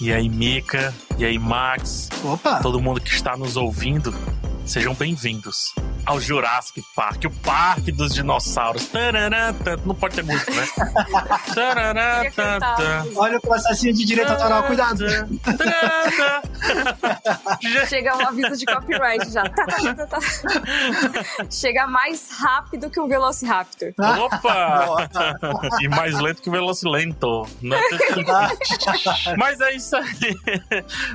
e aí Mika, e aí Max, Opa! todo mundo que está nos ouvindo, sejam bem-vindos ao Jurassic Park, o parque dos dinossauros. Tarará, tá, Não pode ter música, né? Tarará, tá, tá. Olha o processinho de direito autoral, cuidado! Chega um aviso de copyright já. Chega mais rápido que um Velociraptor. Opa! e mais lento que o Velocilento. Né? Mas é isso aí.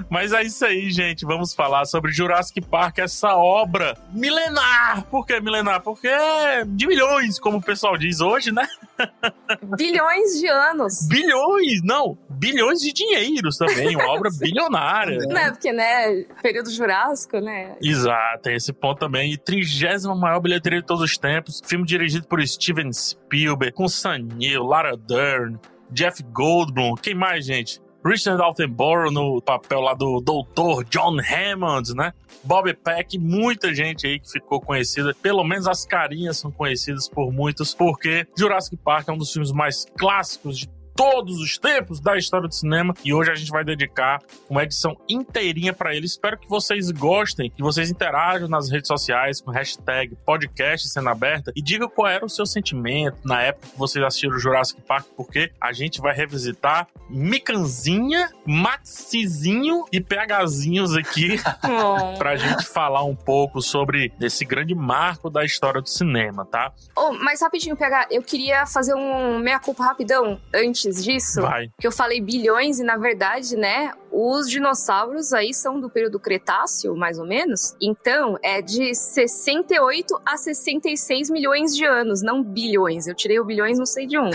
Mas é isso aí, gente. Vamos falar sobre Jurassic Park, essa obra milenar. Por que milenar? Porque é de milhões, como o pessoal diz hoje, né? Bilhões de anos. Bilhões, não, bilhões de dinheiros também, uma obra bilionária. Né? Porque, né, período jurássico, né? Exato, tem esse ponto também. E trigésima maior bilheteria de todos os tempos. Filme dirigido por Steven Spielberg, com Sam Neill, Lara Dern, Jeff Goldblum. Quem mais, gente? Richard Attenborough no papel lá do Doutor John Hammond, né? Bob Peck, muita gente aí que ficou conhecida, pelo menos as carinhas são conhecidas por muitos, porque Jurassic Park é um dos filmes mais clássicos de todos os tempos da história do cinema e hoje a gente vai dedicar uma edição inteirinha para ele. Espero que vocês gostem, que vocês interajam nas redes sociais com hashtag podcast cena aberta e diga qual era o seu sentimento na época que vocês assistiram Jurassic Park, porque a gente vai revisitar Micanzinha, Maxizinho e PHzinhos aqui pra gente falar um pouco sobre esse grande marco da história do cinema, tá? Oh, mas rapidinho, PH, eu queria fazer um meia-culpa rapidão antes disso. Vai. Que eu falei bilhões e, na verdade, né, os dinossauros aí são do período Cretáceo, mais ou menos. Então, é de 68 a 66 milhões de anos, não bilhões. Eu tirei o bilhões, não sei de um.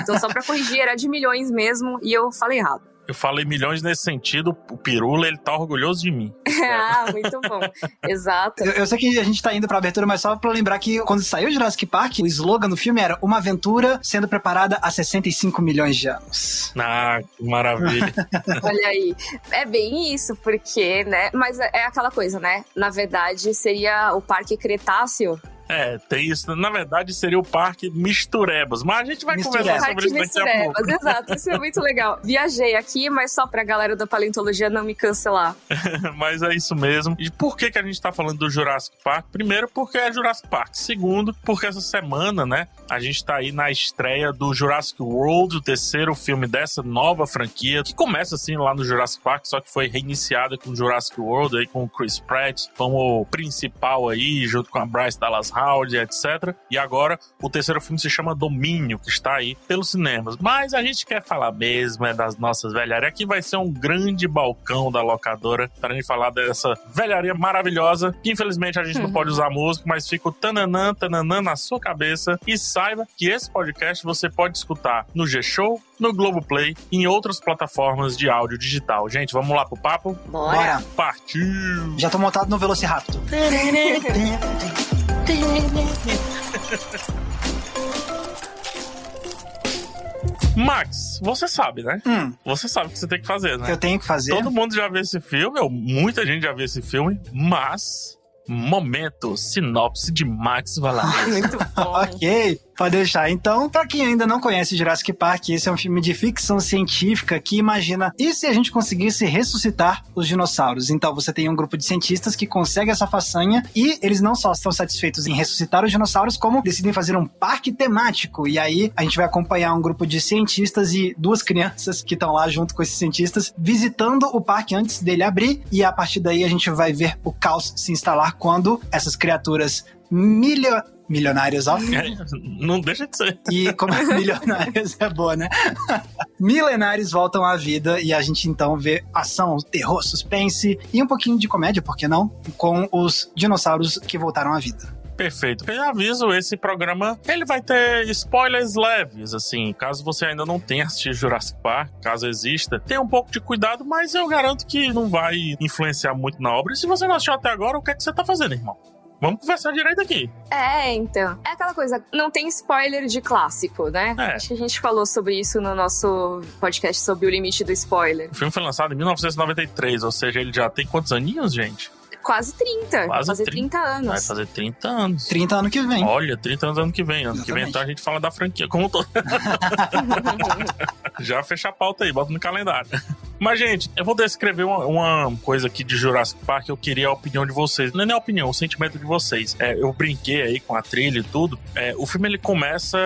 Então, só pra corrigir, era de milhões mesmo e eu falei errado. Eu falei milhões nesse sentido, o Pirula, ele tá orgulhoso de mim. ah, muito bom. Exato. Eu, eu sei que a gente tá indo pra abertura, mas só pra lembrar que quando saiu Jurassic Park, o slogan do filme era Uma aventura sendo preparada há 65 milhões de anos. Ah, que maravilha. Olha aí. É bem isso, porque, né? Mas é é aquela coisa, né? Na verdade, seria o Parque Cretáceo. É, tem isso. Na verdade, seria o Parque Misturebas. Mas a gente vai Misturebas. conversar sobre Parque isso daqui a pouco. Misturebas, exato. Isso é muito legal. Viajei aqui, mas só pra galera da paleontologia não me cancelar. Mas é isso mesmo. E por que, que a gente tá falando do Jurassic Park? Primeiro, porque é Jurassic Park. Segundo, porque essa semana, né, a gente tá aí na estreia do Jurassic World, o terceiro filme dessa nova franquia, que começa assim lá no Jurassic Park, só que foi reiniciada com Jurassic World aí com o Chris Pratt como principal aí, junto com a Bryce Dallas Howard, etc. E agora o terceiro filme se chama Domínio, que está aí pelos cinemas. Mas a gente quer falar mesmo é das nossas velharias. Aqui vai ser um grande balcão da locadora para a gente falar dessa velharia maravilhosa, que infelizmente a gente não pode usar música, mas fica o tananã, tananã na sua cabeça. E saiba que esse podcast você pode escutar no G-Show, no Globoplay e em outras plataformas de áudio digital. Gente, vamos lá pro papo? Bora. Partiu! Já tô montado no Velociraptor. Max, você sabe, né? Hum, Você sabe o que você tem que fazer, né? eu tenho que fazer. Todo mundo já viu esse filme, ou muita gente já viu esse filme, mas. Momento, sinopse de Max Valadez. Muito bom. Ok, pode deixar. Então, pra quem ainda não conhece Jurassic Park, esse é um filme de ficção científica que imagina e se a gente conseguisse ressuscitar os dinossauros? Então, você tem um grupo de cientistas que consegue essa façanha e eles não só estão satisfeitos em ressuscitar os dinossauros, como decidem fazer um parque temático. E aí, a gente vai acompanhar um grupo de cientistas e duas crianças que estão lá junto com esses cientistas, visitando o parque antes dele abrir. E a partir daí, a gente vai ver o caos se instalar quando essas criaturas milho... milionárias, ó. É, não deixa de ser. E como milionários é boa, né? Milenares voltam à vida e a gente então vê ação, terror, suspense e um pouquinho de comédia, por que não? Com os dinossauros que voltaram à vida. Perfeito. Eu aviso, esse programa ele vai ter spoilers leves, assim. Caso você ainda não tenha assistido Jurassic Park, caso exista, tenha um pouco de cuidado, mas eu garanto que não vai influenciar muito na obra. E se você não assistiu até agora, o que é que você tá fazendo, irmão? Vamos conversar direito aqui. É, então. É aquela coisa, não tem spoiler de clássico, né? É. Acho que a gente falou sobre isso no nosso podcast sobre o limite do spoiler. O filme foi lançado em 1993, ou seja, ele já tem quantos aninhos, gente? Quase 30. Quase vai fazer 30, 30 anos. Vai fazer 30 anos. 30 ano que vem. Olha, 30 anos ano que vem. Ano Exatamente. que vem então a gente fala da franquia como todo. Já fecha a pauta aí, bota no calendário. Mas, gente, eu vou descrever uma, uma, coisa aqui de Jurassic Park. Eu queria a opinião de vocês. Não é nem a opinião, o sentimento de vocês. É, eu brinquei aí com a trilha e tudo. É, o filme ele começa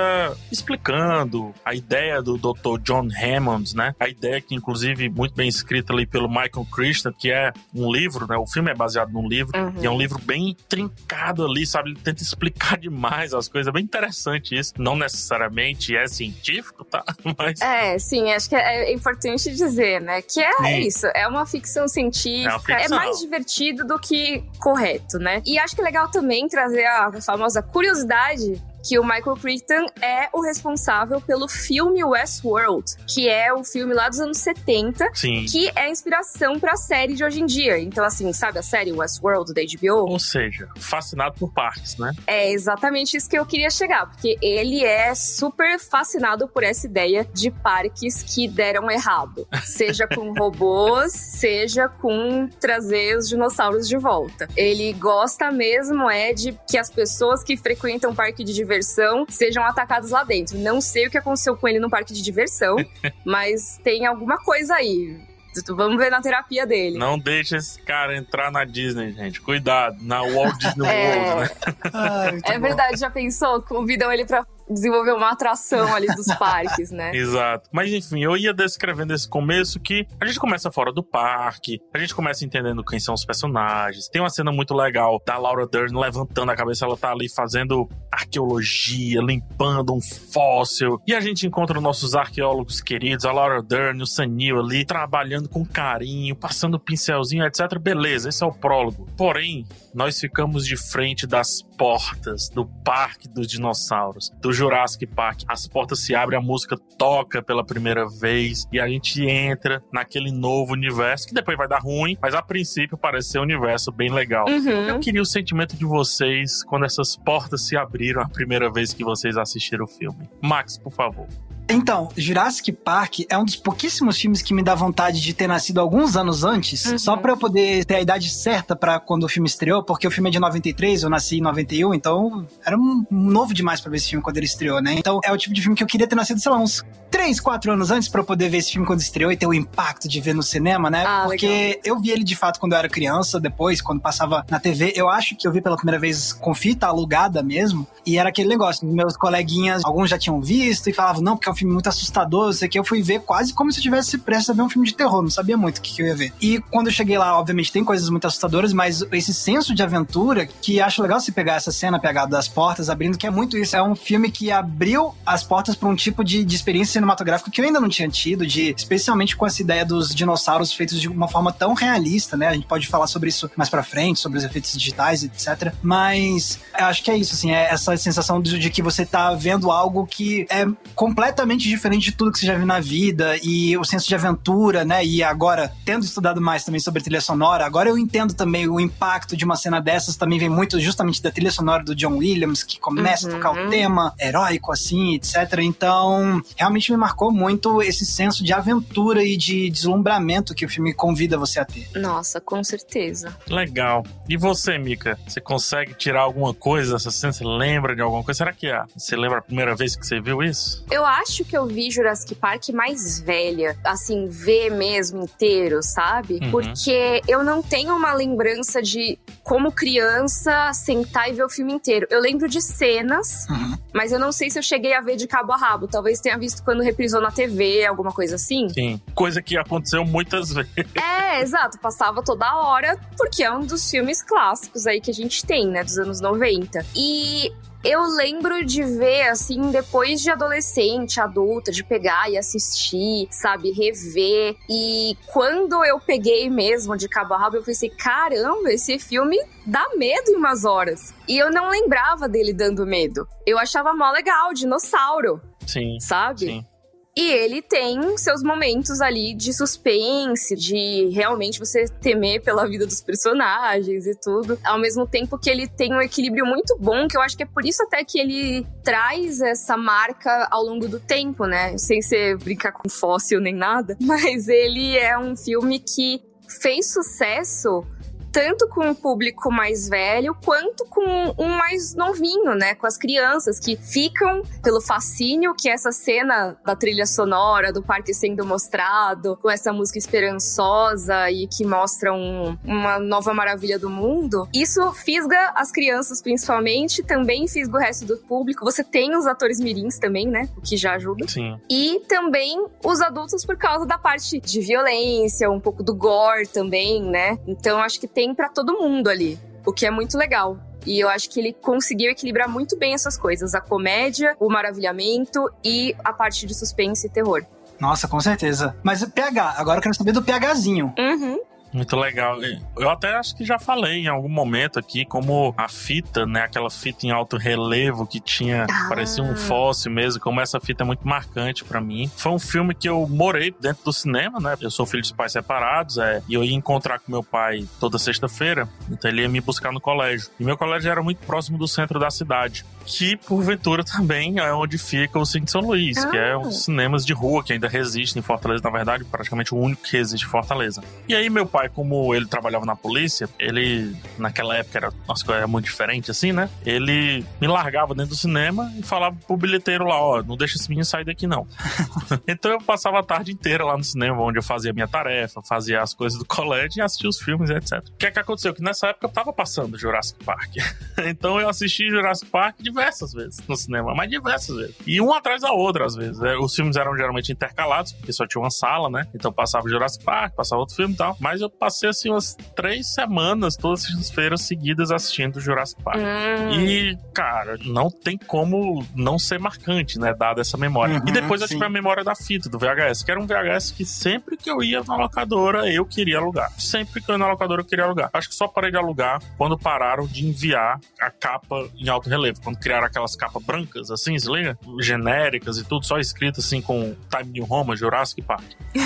explicando a ideia do Dr. John Hammond, né? A ideia que, inclusive, muito bem escrita ali pelo Michael Christian, que é um livro, né? O filme é baseado num livro, uhum. e é um livro bem trincado ali, sabe? Ele tenta explicar demais as coisas. É bem interessante isso. Não necessariamente é científico, tá? Mas. É, sim, acho que é importante dizer, né? Que é Sim. isso, é uma ficção científica, é, é, mais divertido do que correto, né? E acho que é legal também trazer a famosa curiosidade que o Michael Crichton é o responsável pelo filme Westworld, que é o filme lá dos anos 70, Sim. que é a inspiração para a série de hoje em dia. Então, assim, sabe a série Westworld da HBO? Ou seja, fascinado por parques, né? É exatamente isso que eu queria chegar, porque ele é super fascinado por essa ideia de parques que deram errado, seja com robôs, seja com trazer os dinossauros de volta. Ele gosta mesmo é de que as pessoas que frequentam parque de diversão diversão sejam atacados lá dentro. Não sei o que aconteceu com ele no parque de diversão, mas tem alguma coisa aí. Vamos ver na terapia dele. Não deixa esse cara entrar na Disney, gente. Cuidado, na Walt Disney é... World, né? Ai, é verdade, já pensou? Convidam ele pra desenvolver uma atração ali dos parques, né? Exato. Mas enfim, eu ia descrevendo esse começo que a gente começa fora do parque, a gente começa entendendo quem são os personagens. Tem uma cena muito legal da Laura Dern levantando a cabeça, ela tá ali fazendo arqueologia, limpando um fóssil. E a gente encontra nossos arqueólogos queridos, a Laura Dern, o Sanil ali, trabalhando com carinho, passando pincelzinho, etc. Beleza, esse é o prólogo. Porém, nós ficamos de frente das portas do Parque dos Dinossauros, do Jurassic Park. As portas se abrem, a música toca pela primeira vez e a gente entra naquele novo universo que depois vai dar ruim, mas a princípio parece ser um universo bem legal. Uhum. Eu queria o sentimento de vocês quando essas portas se abriram a primeira vez que vocês assistiram o filme. Max, por favor. Então, Jurassic Park é um dos pouquíssimos filmes que me dá vontade de ter nascido alguns anos antes, uhum. só para eu poder ter a idade certa para quando o filme estreou, porque o filme é de 93, eu nasci em 91, então era um novo demais para ver esse filme quando ele estreou, né? Então é o tipo de filme que eu queria ter nascido, sei lá, uns 3, 4 anos antes para eu poder ver esse filme quando estreou e ter o impacto de ver no cinema, né? Ah, porque legal. eu vi ele de fato quando eu era criança, depois, quando passava na TV, eu acho que eu vi pela primeira vez com fita alugada mesmo, e era aquele negócio, meus coleguinhas, alguns já tinham visto e falavam, não, porque um filme muito assustador, isso aqui eu fui ver quase como se eu tivesse prestes a ver um filme de terror, não sabia muito o que, que eu ia ver. E quando eu cheguei lá, obviamente tem coisas muito assustadoras, mas esse senso de aventura, que acho legal se pegar essa cena pegada das portas abrindo, que é muito isso, é um filme que abriu as portas para um tipo de, de experiência cinematográfica que eu ainda não tinha tido, de especialmente com essa ideia dos dinossauros feitos de uma forma tão realista, né? A gente pode falar sobre isso mais para frente, sobre os efeitos digitais, etc. Mas acho que é isso, assim, é essa sensação de, de que você tá vendo algo que é completamente diferente de tudo que você já viu na vida e o senso de aventura, né? E agora, tendo estudado mais também sobre trilha sonora, agora eu entendo também o impacto de uma cena dessas também vem muito justamente da trilha sonora do John Williams, que começa uhum. a tocar o tema heróico, assim, etc. Então, realmente me marcou muito esse senso de aventura e de deslumbramento que o filme convida você a ter. Nossa, com certeza. Legal. E você, Mika? Você consegue tirar alguma coisa dessa cena? Você lembra de alguma coisa? Será que é? Você lembra a primeira vez que você viu isso? Eu acho que eu vi Jurassic Park mais velha, assim, ver mesmo inteiro, sabe? Uhum. Porque eu não tenho uma lembrança de como criança sentar e ver o filme inteiro. Eu lembro de cenas, uhum. mas eu não sei se eu cheguei a ver de cabo a rabo. Talvez tenha visto quando reprisou na TV, alguma coisa assim. Sim, coisa que aconteceu muitas vezes. É, exato, passava toda hora, porque é um dos filmes clássicos aí que a gente tem, né, dos anos 90. E eu lembro de ver, assim, depois de adolescente, adulta, de pegar e assistir, sabe, rever. E quando eu peguei mesmo de cabo a rabo, eu pensei, caramba, esse filme dá medo em umas horas. E eu não lembrava dele dando medo. Eu achava mó legal, dinossauro. Sim. Sabe? Sim. E ele tem seus momentos ali de suspense, de realmente você temer pela vida dos personagens e tudo. Ao mesmo tempo que ele tem um equilíbrio muito bom, que eu acho que é por isso até que ele traz essa marca ao longo do tempo, né? Sem ser brincar com fóssil nem nada. Mas ele é um filme que fez sucesso tanto com o público mais velho quanto com um mais novinho, né? Com as crianças que ficam pelo fascínio que essa cena da trilha sonora do parque sendo mostrado, com essa música esperançosa e que mostra um, uma nova maravilha do mundo. Isso fisga as crianças principalmente, também fisga o resto do público. Você tem os atores mirins também, né? O que já ajuda. Sim. E também os adultos por causa da parte de violência, um pouco do gore também, né? Então acho que tem para todo mundo ali, o que é muito legal. E eu acho que ele conseguiu equilibrar muito bem essas coisas: a comédia, o maravilhamento e a parte de suspense e terror. Nossa, com certeza. Mas o PH, agora eu quero saber do PHzinho. Uhum. Muito legal. Eu até acho que já falei em algum momento aqui como a fita, né? Aquela fita em alto relevo que tinha, Ah. parecia um fóssil mesmo, como essa fita é muito marcante pra mim. Foi um filme que eu morei dentro do cinema, né? Eu sou filho de pais separados, é, e eu ia encontrar com meu pai toda sexta-feira, então ele ia me buscar no colégio. E meu colégio era muito próximo do centro da cidade, que porventura também é onde fica o Cine de São Luís, que é Ah. os cinemas de rua que ainda resistem em Fortaleza, na verdade, praticamente o único que existe em Fortaleza. E aí meu pai, como ele trabalhava na polícia, ele naquela época era, nossa, era muito diferente assim, né? Ele me largava dentro do cinema e falava pro bilheteiro lá, ó, não deixa esse menino sair daqui não. então eu passava a tarde inteira lá no cinema, onde eu fazia minha tarefa, fazia as coisas do colégio e assistia os filmes, etc. O que é que aconteceu? Que nessa época eu tava passando Jurassic Park. então eu assisti Jurassic Park diversas vezes no cinema, mas diversas vezes. E um atrás da outra, às vezes. É, Os filmes eram geralmente intercalados, porque só tinha uma sala, né? Então passava Jurassic Park, passava outro filme e tal. Mas eu passei assim umas três semanas, todas as feiras seguidas assistindo Jurassic Park. Hum. E, cara, não tem como não ser marcante, né? Dada essa memória. Uhum, e depois eu sim. tive a memória da fita, do VHS, que era um VHS que sempre que eu ia na locadora, eu queria alugar. Sempre que eu ia na locadora, eu queria alugar. Acho que só parei de alugar quando pararam de enviar a capa em alto relevo. Quando criaram aquelas capas brancas, assim, se liga? Genéricas e tudo, só escrito assim com Time New Roma, Jurassic Park.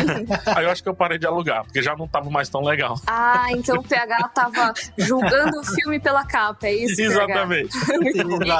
Aí eu acho que eu parei de alugar, porque já não tava mais tão legal. Ah, então o PH tava julgando o filme pela capa, é isso? Exatamente.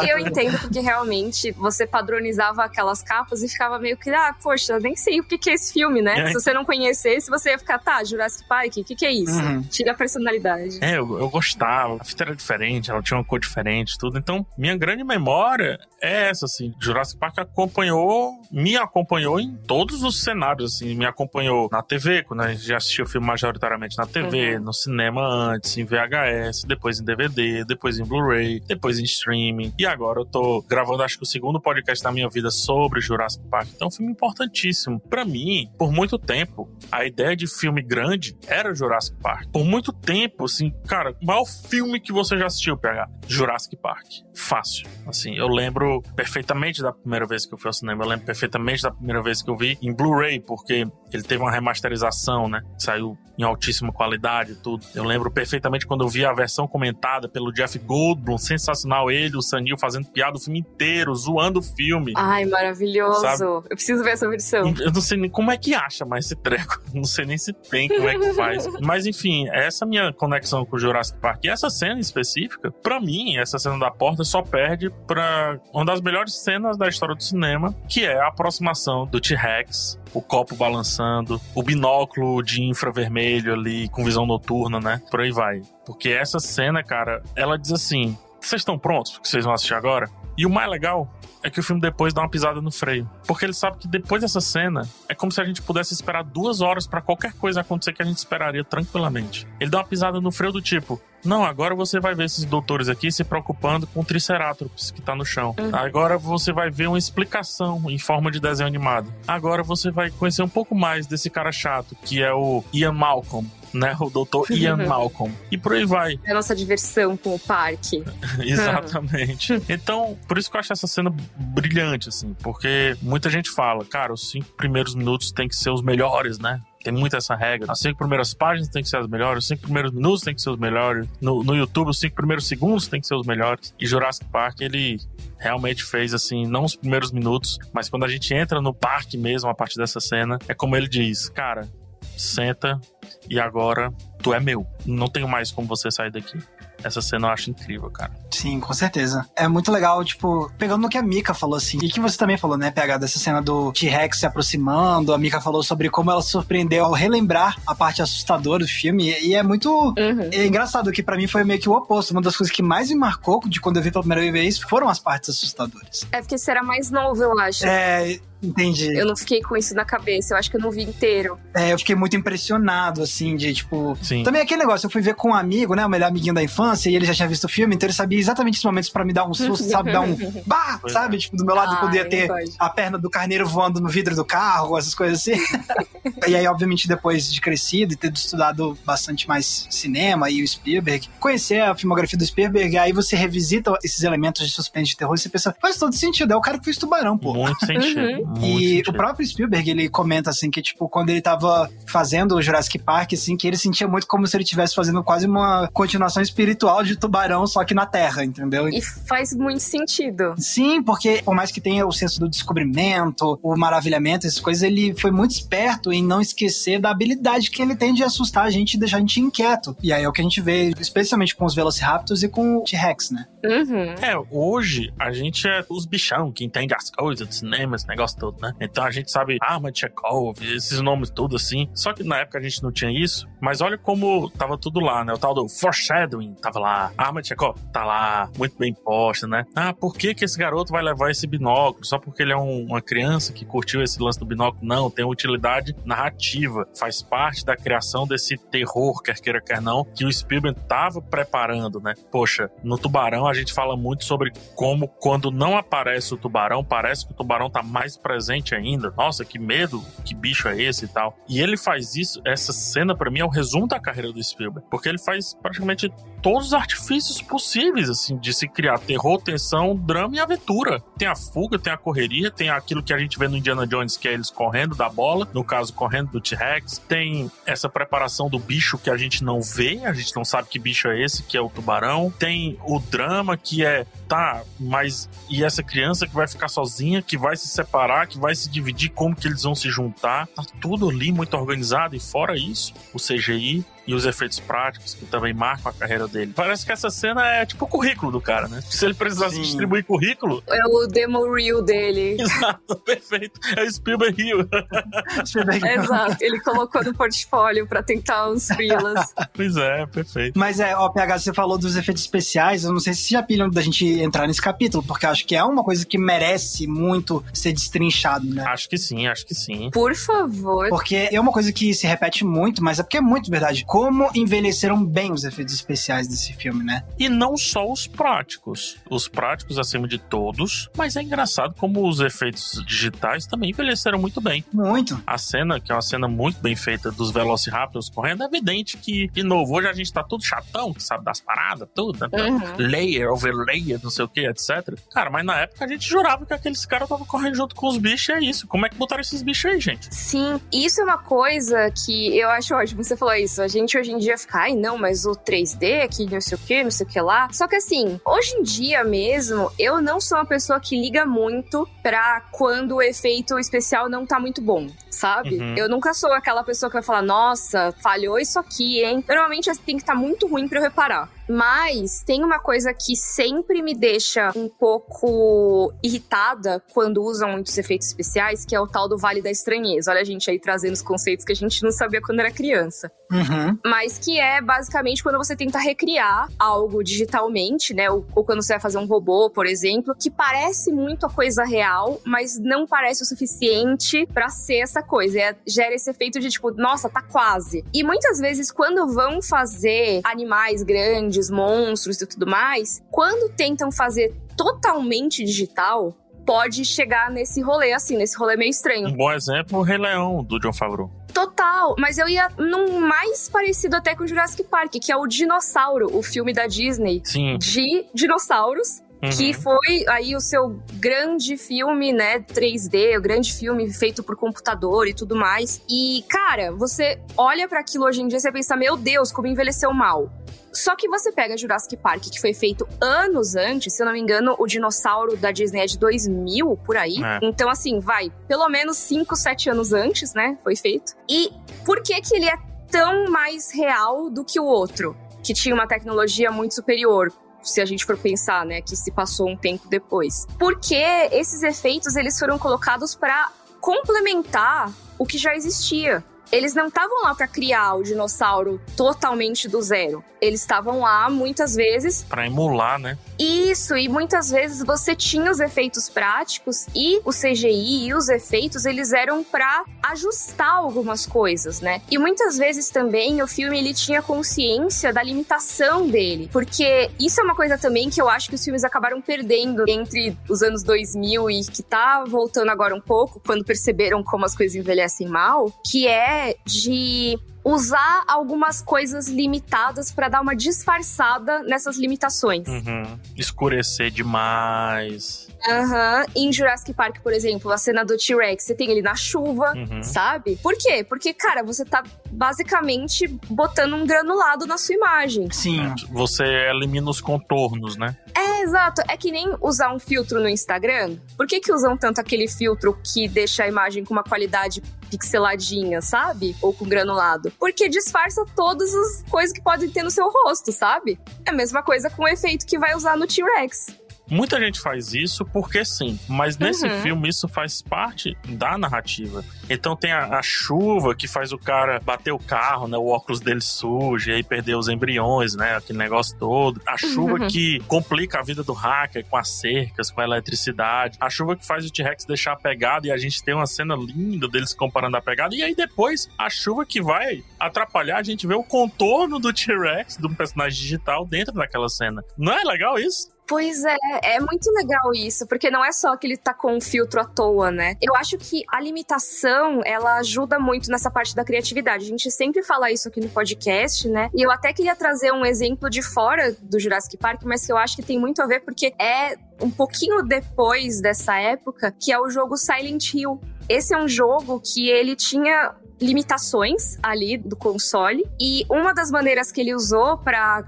E eu entendo porque realmente você padronizava aquelas capas e ficava meio que, ah, poxa, eu nem sei o que, que é esse filme, né? É. Se você não conhecesse, você ia ficar, tá, Jurassic Park, o que, que é isso? Uhum. Tira a personalidade. É, eu, eu gostava. A fita era diferente, ela tinha uma cor diferente, tudo. Então, minha grande memória é essa, assim. Jurassic Park acompanhou, me acompanhou em todos os cenários, assim. Me acompanhou na TV, quando a gente já assistia o filme majoritariamente na TV, Uhum. no cinema antes, em VHS, depois em DVD, depois em Blu-ray, depois em streaming. E agora eu tô gravando, acho que o segundo podcast da minha vida sobre Jurassic Park. Então, é um filme importantíssimo. Pra mim, por muito tempo, a ideia de filme grande era Jurassic Park. Por muito tempo, assim, cara, o maior filme que você já assistiu, PH? Jurassic Park. Fácil. Assim, eu lembro perfeitamente da primeira vez que eu fui ao cinema. Eu lembro perfeitamente da primeira vez que eu vi em Blu-ray, porque ele teve uma remasterização, né? Saiu em altíssima qualidade e tudo. Eu lembro perfeitamente quando eu vi a versão comentada pelo Jeff Goldblum, sensacional ele, o Sanil fazendo piada o filme inteiro, zoando o filme. Ai, maravilhoso. Sabe? Eu preciso ver essa versão. Eu não sei nem como é que acha mais esse treco. Não sei nem se tem, como é que faz. Mas enfim, essa minha conexão com o Jurassic Park. E essa cena específica, pra mim, essa cena da porta só perde pra uma das melhores cenas da história do cinema, que é a aproximação do T-Rex, o copo balançando, o binóculo de infravermelho ali com visão noturna, né? Por aí vai. Porque essa cena, cara, ela diz assim: vocês estão prontos porque vocês vão assistir agora? E o mais legal é que o filme depois dá uma pisada no freio. Porque ele sabe que depois dessa cena, é como se a gente pudesse esperar duas horas pra qualquer coisa acontecer que a gente esperaria tranquilamente. Ele dá uma pisada no freio do tipo. Não, agora você vai ver esses doutores aqui se preocupando com o Triceratops que tá no chão. Uhum. Agora você vai ver uma explicação em forma de desenho animado. Agora você vai conhecer um pouco mais desse cara chato, que é o Ian Malcolm, né? O doutor Ian Malcolm. E por aí vai. É a nossa diversão com o parque. Exatamente. Então, por isso que eu acho essa cena brilhante, assim, porque muita gente fala, cara, os cinco primeiros minutos tem que ser os melhores, né? Tem muito essa regra. As cinco primeiras páginas tem que ser as melhores, os cinco primeiros minutos tem que ser os melhores. No, no YouTube, os cinco primeiros segundos tem que ser os melhores. E Jurassic Park, ele realmente fez, assim, não os primeiros minutos, mas quando a gente entra no parque mesmo, a partir dessa cena, é como ele diz, cara, senta e agora tu é meu. Não tenho mais como você sair daqui. Essa cena eu acho incrível, cara. Sim, com certeza. É muito legal, tipo, pegando no que a Mika falou, assim, e que você também falou, né, PH, dessa cena do T-Rex se aproximando, a Mika falou sobre como ela se surpreendeu ao relembrar a parte assustadora do filme, e é muito Uhum. é engraçado que pra mim foi meio que o oposto. Uma das coisas que mais me marcou de quando eu vi pela primeira vez foram as partes assustadoras. É porque você era mais novo, eu acho. É, entendi. Eu não fiquei com isso na cabeça, eu acho que eu não vi inteiro. É, eu fiquei muito impressionado, assim, de tipo. Sim. Também aquele negócio, eu fui ver com um amigo, né? O melhor amiguinho da infância, e ele já tinha visto o filme, então ele sabia exatamente os momentos pra me dar um susto, sabe? Dar um. Bah! Pois Sabe? Tipo, do meu lado Ah, podia é ter verdade. a perna do carneiro voando no vidro do carro, essas coisas assim. e aí, obviamente, depois de crescido e ter estudado bastante mais cinema e o Spielberg, conhecer a filmografia do Spielberg, aí você revisita esses elementos de suspense de terror e você pensa, faz todo sentido, é o cara que fez Tubarão, pô. Muito sentido. Uhum. Muito E sentido. o próprio Spielberg, ele comenta assim que, tipo, quando ele tava fazendo o Jurassic Park, assim, que ele sentia muito como se ele estivesse fazendo quase uma continuação espiritual de Tubarão, só que na Terra, entendeu? E faz muito sentido. Sim, porque por mais que tenha o senso do descobrimento, o maravilhamento, essas coisas, ele foi muito esperto em não esquecer da habilidade que ele tem de assustar a gente e deixar a gente inquieto. E aí é o que a gente vê, especialmente com os Velociraptors e com o T-Rex, né? Uhum. É, hoje a gente é os bichão que entende as coisas do cinema, esse negócio todo, né? Então a gente sabe Arma de Chekhov, esses nomes todos assim. Só que na época a gente não tinha isso. Mas olha como tava tudo lá, né? O tal do foreshadowing tava lá. Arma de Chekhov tá lá, muito bem posta, né? Ah, por que que esse garoto vai levar esse binóculo? Só porque ele é um- uma criança que curtiu esse lance do binóculo? Não, tem utilidade narrativa. Faz parte da criação desse terror, quer queira, quer não, que o Spielberg tava preparando, né? Poxa, no Tubarão a gente fala muito sobre como quando não aparece o tubarão, parece que o tubarão tá mais presente ainda. Nossa, que medo, que bicho é esse e tal. E ele faz isso, essa cena pra mim é o resumo da carreira do Spielberg, porque ele faz praticamente todos os artifícios possíveis assim de se criar terror, tensão, drama e aventura. Tem a fuga, tem a correria, tem aquilo que a gente vê no Indiana Jones que é eles correndo da bola, no caso correndo do T-Rex, tem essa preparação do bicho que a gente não vê, a gente não sabe que bicho é esse, que é o tubarão. Tem o drama que é, tá, mas e essa criança que vai ficar sozinha, que vai se separar, que vai se dividir, como que eles vão se juntar? Tá tudo ali muito organizado e fora isso, o CGI e os efeitos práticos que também marcam a carreira dele. Parece que essa cena é tipo o currículo do cara, né? Se ele precisasse Sim. distribuir currículo, É o demo reel dele. exato, perfeito. É Spielberg Rio. Spielberg Exato. Ele colocou no portfólio pra tentar uns freelas. pois é, perfeito. Mas é, ó, PH, você falou dos efeitos especiais, eu não sei se já pilham da gente entrar nesse capítulo, porque eu acho que é uma coisa que merece muito ser destrinchado, né? Acho que sim, acho que sim. Por favor. Porque é uma coisa que se repete muito, mas é porque é muito verdade. Como envelheceram bem os efeitos especiais desse filme, né? E não só os práticos. Os práticos acima de todos. Mas é engraçado como os efeitos digitais também envelheceram muito bem. Muito. A cena, que é uma cena muito bem feita dos Velociraptors correndo, é evidente que, de novo, hoje a gente tá tudo chatão, que sabe das paradas, tudo, né? Uhum. Layer over layer, não sei o que, etc. Cara, mas na época a gente jurava que aqueles caras estavam correndo junto com os bichos e é isso. Como é que botaram esses bichos aí, gente? Sim, isso é uma coisa que eu acho ótimo. Você falou isso. A gente hoje em dia fica, ai, não, mas o 3D aqui, não sei o que, não sei o que lá. Só que assim, hoje em dia mesmo, eu não sou uma pessoa que liga muito pra quando o efeito especial não tá muito bom, sabe? Uhum. Eu nunca sou aquela pessoa que vai falar, nossa, falhou isso aqui, hein? Normalmente tem que estar muito ruim pra eu reparar. Mas tem uma coisa que sempre me deixa um pouco irritada quando usam muitos efeitos especiais, que é o tal do Vale da Estranheza. Olha a gente aí trazendo os conceitos que a gente não sabia quando era criança. Uhum. Mas que é basicamente quando você tenta recriar algo digitalmente, né? Ou, ou quando você vai fazer um robô, por exemplo, que parece muito a coisa real, mas não parece o suficiente pra ser essa coisa. É- gera esse efeito de tipo, nossa, tá quase. E muitas vezes, quando vão fazer animais grandes, monstros e tudo mais, quando tentam fazer totalmente digital, pode chegar nesse rolê assim, nesse rolê meio estranho. Um bom exemplo, o Rei Leão, do John Favreau. Total, mas eu ia num mais parecido até com Jurassic Park, que é o Dinossauro, o filme da Disney Sim. de dinossauros. Uhum. Que foi aí o seu grande filme, né, 3D, o grande filme feito por computador e tudo mais. E, cara, você olha pra aquilo hoje em dia e você pensa, meu Deus, como envelheceu mal. Só que você pega Jurassic Park, que foi feito anos antes, se eu não me engano, o dinossauro da Disney é de 2000, por aí. É. Então, assim, vai, pelo menos 5, 7 anos antes, né, foi feito. E por que que ele é tão mais real do que o outro? que tinha uma tecnologia muito superior se a gente for pensar, né, que se passou um tempo depois. Porque esses efeitos eles foram colocados para complementar o que já existia. Eles não estavam lá para criar o dinossauro totalmente do zero. Eles estavam lá muitas vezes para emular, né? Isso, e muitas vezes você tinha os efeitos práticos e o CGI e os efeitos, eles eram para ajustar algumas coisas, né? E muitas vezes também o filme ele tinha consciência da limitação dele, porque isso é uma coisa também que eu acho que os filmes acabaram perdendo entre os anos 2000 e que tá voltando agora um pouco, quando perceberam como as coisas envelhecem mal, que é de usar algumas coisas limitadas para dar uma disfarçada nessas limitações. Uhum. Escurecer demais. Aham. Uhum. Em Jurassic Park, por exemplo, a cena do T-Rex, você tem ele na chuva, uhum. sabe? Por quê? Porque, cara, você tá basicamente botando um granulado na sua imagem. Sim. Você elimina os contornos, né? É, exato. É que nem usar um filtro no Instagram. Por que que usam tanto aquele filtro que deixa a imagem com uma qualidade pixeladinha, sabe? Ou com granulado? Porque disfarça todas as coisas que podem ter no seu rosto, sabe? É a mesma coisa com o efeito que vai usar no T-Rex. Muita gente faz isso porque sim, mas nesse uhum. filme isso faz parte da narrativa. Então tem a, a, chuva que faz o cara bater o carro, né? O óculos dele sujo, e aí perder os embriões, né? Aquele negócio todo. A chuva uhum. que complica a vida do hacker com as cercas, com a eletricidade. A chuva que faz o T-Rex deixar a pegada e a gente tem uma cena linda deles comparando a pegada. E aí depois a chuva que vai atrapalhar a gente ver o contorno do T-Rex, do personagem digital, dentro daquela cena. Não é legal isso? Pois é, é muito legal isso, porque não é só que ele tá com um filtro à toa, né? Eu acho que a limitação, ela ajuda muito nessa parte da criatividade. A gente sempre fala isso aqui no podcast, né? E eu até queria trazer um exemplo de fora do Jurassic Park, mas que eu acho que tem muito a ver, porque é um pouquinho depois dessa época, que é o jogo Silent Hill. Esse é um jogo que ele tinha limitações ali do console e uma das maneiras que ele usou para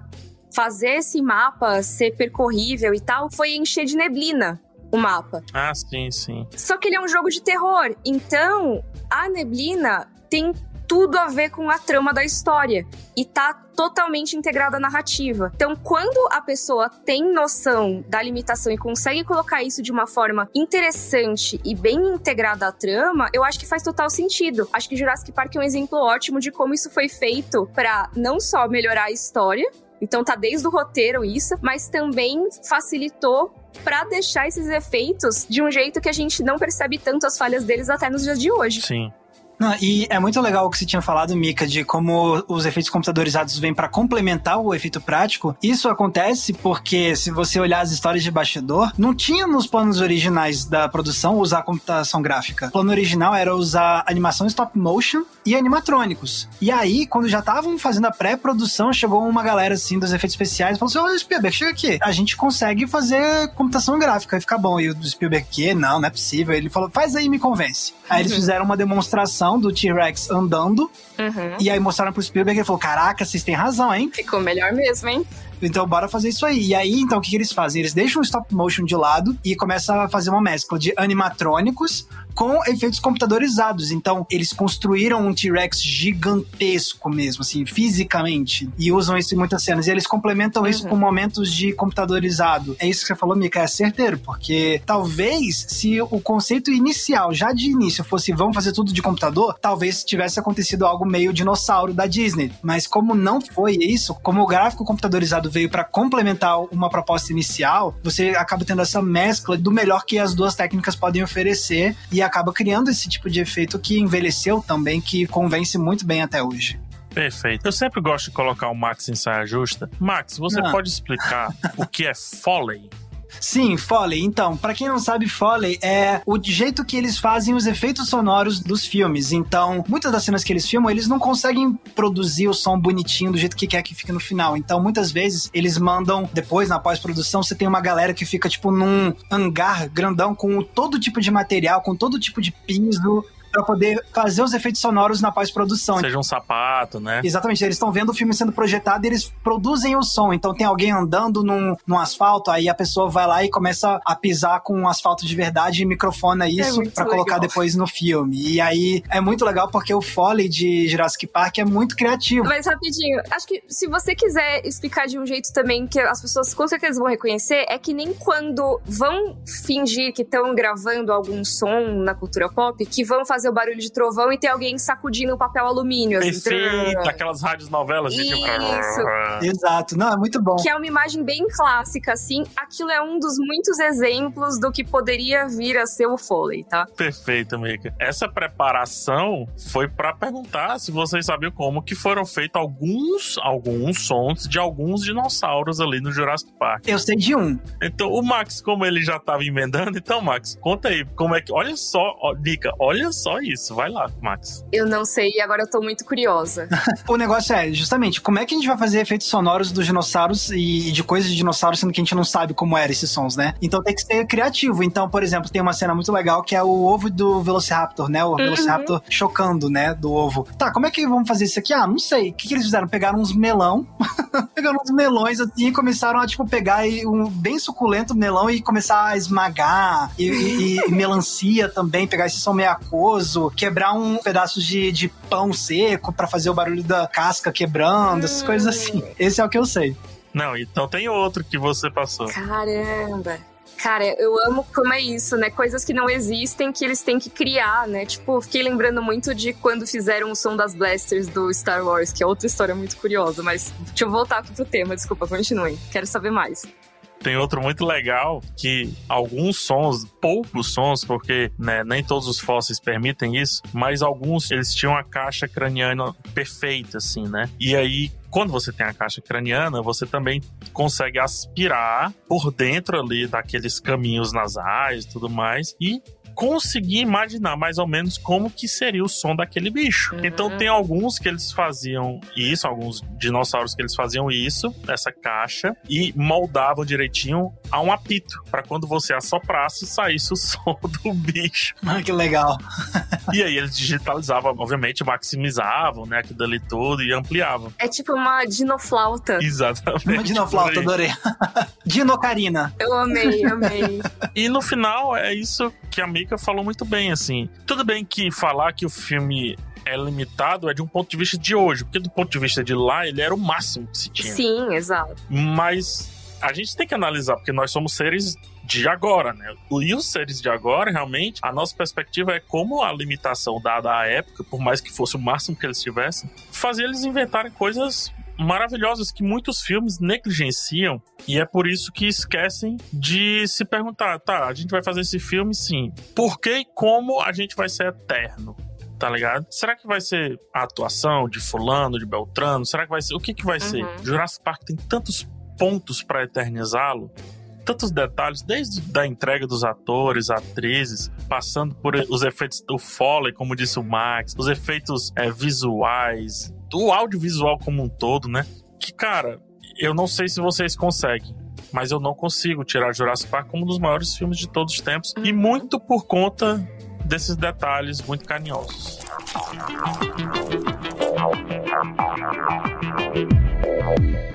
fazer esse mapa ser percorrível e tal foi encher de neblina o mapa. Ah, sim, sim. Só que ele é um jogo de terror, então a neblina tem tudo a ver com a trama da história e tá totalmente integrada à narrativa. Então, quando a pessoa tem noção da limitação e consegue colocar isso de uma forma interessante e bem integrada à trama, eu acho que faz total sentido. Acho que Jurassic Park é um exemplo ótimo de como isso foi feito para não só melhorar a história, então tá desde o roteiro isso, mas também facilitou para deixar esses efeitos de um jeito que a gente não percebe tanto as falhas deles até nos dias de hoje. Sim. Não, e é muito legal o que você tinha falado, Mika, de como os efeitos computadorizados vêm para complementar o efeito prático. Isso acontece porque, se você olhar as histórias de bastidor, não tinha nos planos originais da produção usar computação gráfica. O plano original era usar animação stop motion e animatrônicos. E aí, quando já estavam fazendo a pré-produção, chegou uma galera assim dos efeitos especiais e falou assim: Olha, Spielberg, chega aqui. A gente consegue fazer computação gráfica e ficar bom. E o Spielberg, que? Não, não é possível. Ele falou: Faz aí, me convence. Aí eles uhum. fizeram uma demonstração do T-Rex andando. Uhum. E aí mostraram pro Spielberg e ele falou: Caraca, vocês têm razão, hein? Ficou melhor mesmo, hein? Então, bora fazer isso aí. E aí, então, o que, que eles fazem? Eles deixam o stop motion de lado e começam a fazer uma mescla de animatrônicos com efeitos computadorizados. Então, eles construíram um T-Rex gigantesco mesmo, assim, fisicamente, e usam isso em muitas cenas. E eles complementam uhum. isso com momentos de computadorizado. É isso que você falou, Mika, é certeiro, porque talvez se o conceito inicial, já de início, fosse vamos fazer tudo de computador, talvez tivesse acontecido algo meio dinossauro da Disney. Mas como não foi isso, como o gráfico computadorizado veio para complementar uma proposta inicial, você acaba tendo essa mescla do melhor que as duas técnicas podem oferecer e acaba criando esse tipo de efeito que envelheceu também, que convence muito bem até hoje. Perfeito. Eu sempre gosto de colocar o Max em saia justa. Max, você ah. pode explicar o que é Foley? Sim, Foley. Então, para quem não sabe, Foley é o jeito que eles fazem os efeitos sonoros dos filmes. Então, muitas das cenas que eles filmam, eles não conseguem produzir o som bonitinho do jeito que quer que fique no final. Então, muitas vezes, eles mandam, depois, na pós-produção, você tem uma galera que fica, tipo, num hangar grandão com todo tipo de material, com todo tipo de piso, para poder fazer os efeitos sonoros na pós-produção. Seja um sapato, né? Exatamente, eles estão vendo o filme sendo projetado e eles produzem o som. Então tem alguém andando num, num asfalto, aí a pessoa vai lá e começa a pisar com um asfalto de verdade e microfona isso é para colocar depois no filme. E aí é muito legal porque o Foley de Jurassic Park é muito criativo. Mas rapidinho, acho que se você quiser explicar de um jeito também que as pessoas com certeza vão reconhecer, é que nem quando vão fingir que estão gravando algum som na cultura pop, que vão fazer o barulho de trovão e ter alguém sacudindo o papel alumínio. Assim, Perfeito, assim, aquelas rádios novelas. Isso. De... Exato, não, é muito bom. Que é uma imagem bem clássica, assim. Aquilo é um dos muitos exemplos do que poderia vir a ser o Foley, tá? Perfeito, Mika. Essa preparação foi para perguntar se vocês sabiam como que foram feitos alguns, alguns sons de alguns dinossauros ali no Jurassic Park. Eu sei de um. Então, o Max, como ele já tava emendando, então, Max, conta aí, como é que. Olha só, ó, Dica, olha só isso. Vai lá, Max. Eu não sei e agora eu tô muito curiosa. o negócio é, justamente, como é que a gente vai fazer efeitos sonoros dos dinossauros e de coisas de dinossauros, sendo que a gente não sabe como eram esses sons, né? Então tem que ser criativo. Então, por exemplo, tem uma cena muito legal que é o ovo do Velociraptor, né? O uhum. Velociraptor chocando, né? Do ovo. Tá, como é que vamos fazer isso aqui? Ah, não sei. O que, que eles fizeram? Pegaram uns melão, pegaram uns melões assim e começaram a, tipo, pegar um bem suculento melão e começar a esmagar e, e, e melancia também, pegar esse som meio aquoso, quebrar um pedaço de, de pão seco para fazer o barulho da casca quebrando, essas coisas assim. Esse é o que eu sei. Não, então tem outro que você passou. Caramba. Cara, eu amo como é isso, né? Coisas que não existem que eles têm que criar, né? Tipo, fiquei lembrando muito de quando fizeram o som das blasters do Star Wars, que é outra história muito curiosa, mas deixa eu voltar aqui pro tema, desculpa, continuem. Quero saber mais. Tem outro muito legal que alguns sons, poucos sons, porque né, nem todos os fósseis permitem isso, mas alguns eles tinham a caixa craniana perfeita, assim, né? E aí quando você tem a caixa craniana, você também consegue aspirar por dentro ali daqueles caminhos nasais e tudo mais e conseguir imaginar mais ou menos como que seria o som daquele bicho. Uhum. Então tem alguns que eles faziam isso, alguns dinossauros que eles faziam isso nessa caixa e moldavam direitinho a um apito para quando você assoprasse saísse o som do bicho. Ah, que legal. e aí eles digitalizavam, obviamente, maximizavam, né, aquilo ali tudo e ampliavam. É tipo uma dinoflauta. Exatamente. Uma dinoflauta, adorei. Dinocarina. Eu amei, amei. e no final é isso que a Mika falou muito bem, assim. Tudo bem que falar que o filme é limitado é de um ponto de vista de hoje, porque do ponto de vista de lá, ele era o máximo que se tinha. Sim, exato. Mas a gente tem que analisar, porque nós somos seres de agora, né? E os seres de agora, realmente, a nossa perspectiva é como a limitação dada à época, por mais que fosse o máximo que eles tivessem, fazia eles inventarem coisas maravilhosas que muitos filmes negligenciam e é por isso que esquecem de se perguntar, tá, a gente vai fazer esse filme sim, por que e como a gente vai ser eterno? Tá ligado? Será que vai ser a atuação de fulano, de Beltrano? Será que vai ser... O que que vai uhum. ser? Jurassic Park tem tantos pontos para eternizá-lo tantos detalhes, desde da entrega dos atores, atrizes, passando por os efeitos do Foley, como disse o Max, os efeitos é, visuais, o audiovisual como um todo, né? Que, cara, eu não sei se vocês conseguem, mas eu não consigo tirar Jurassic Park como um dos maiores filmes de todos os tempos, e uhum. muito por conta desses detalhes muito carinhosos.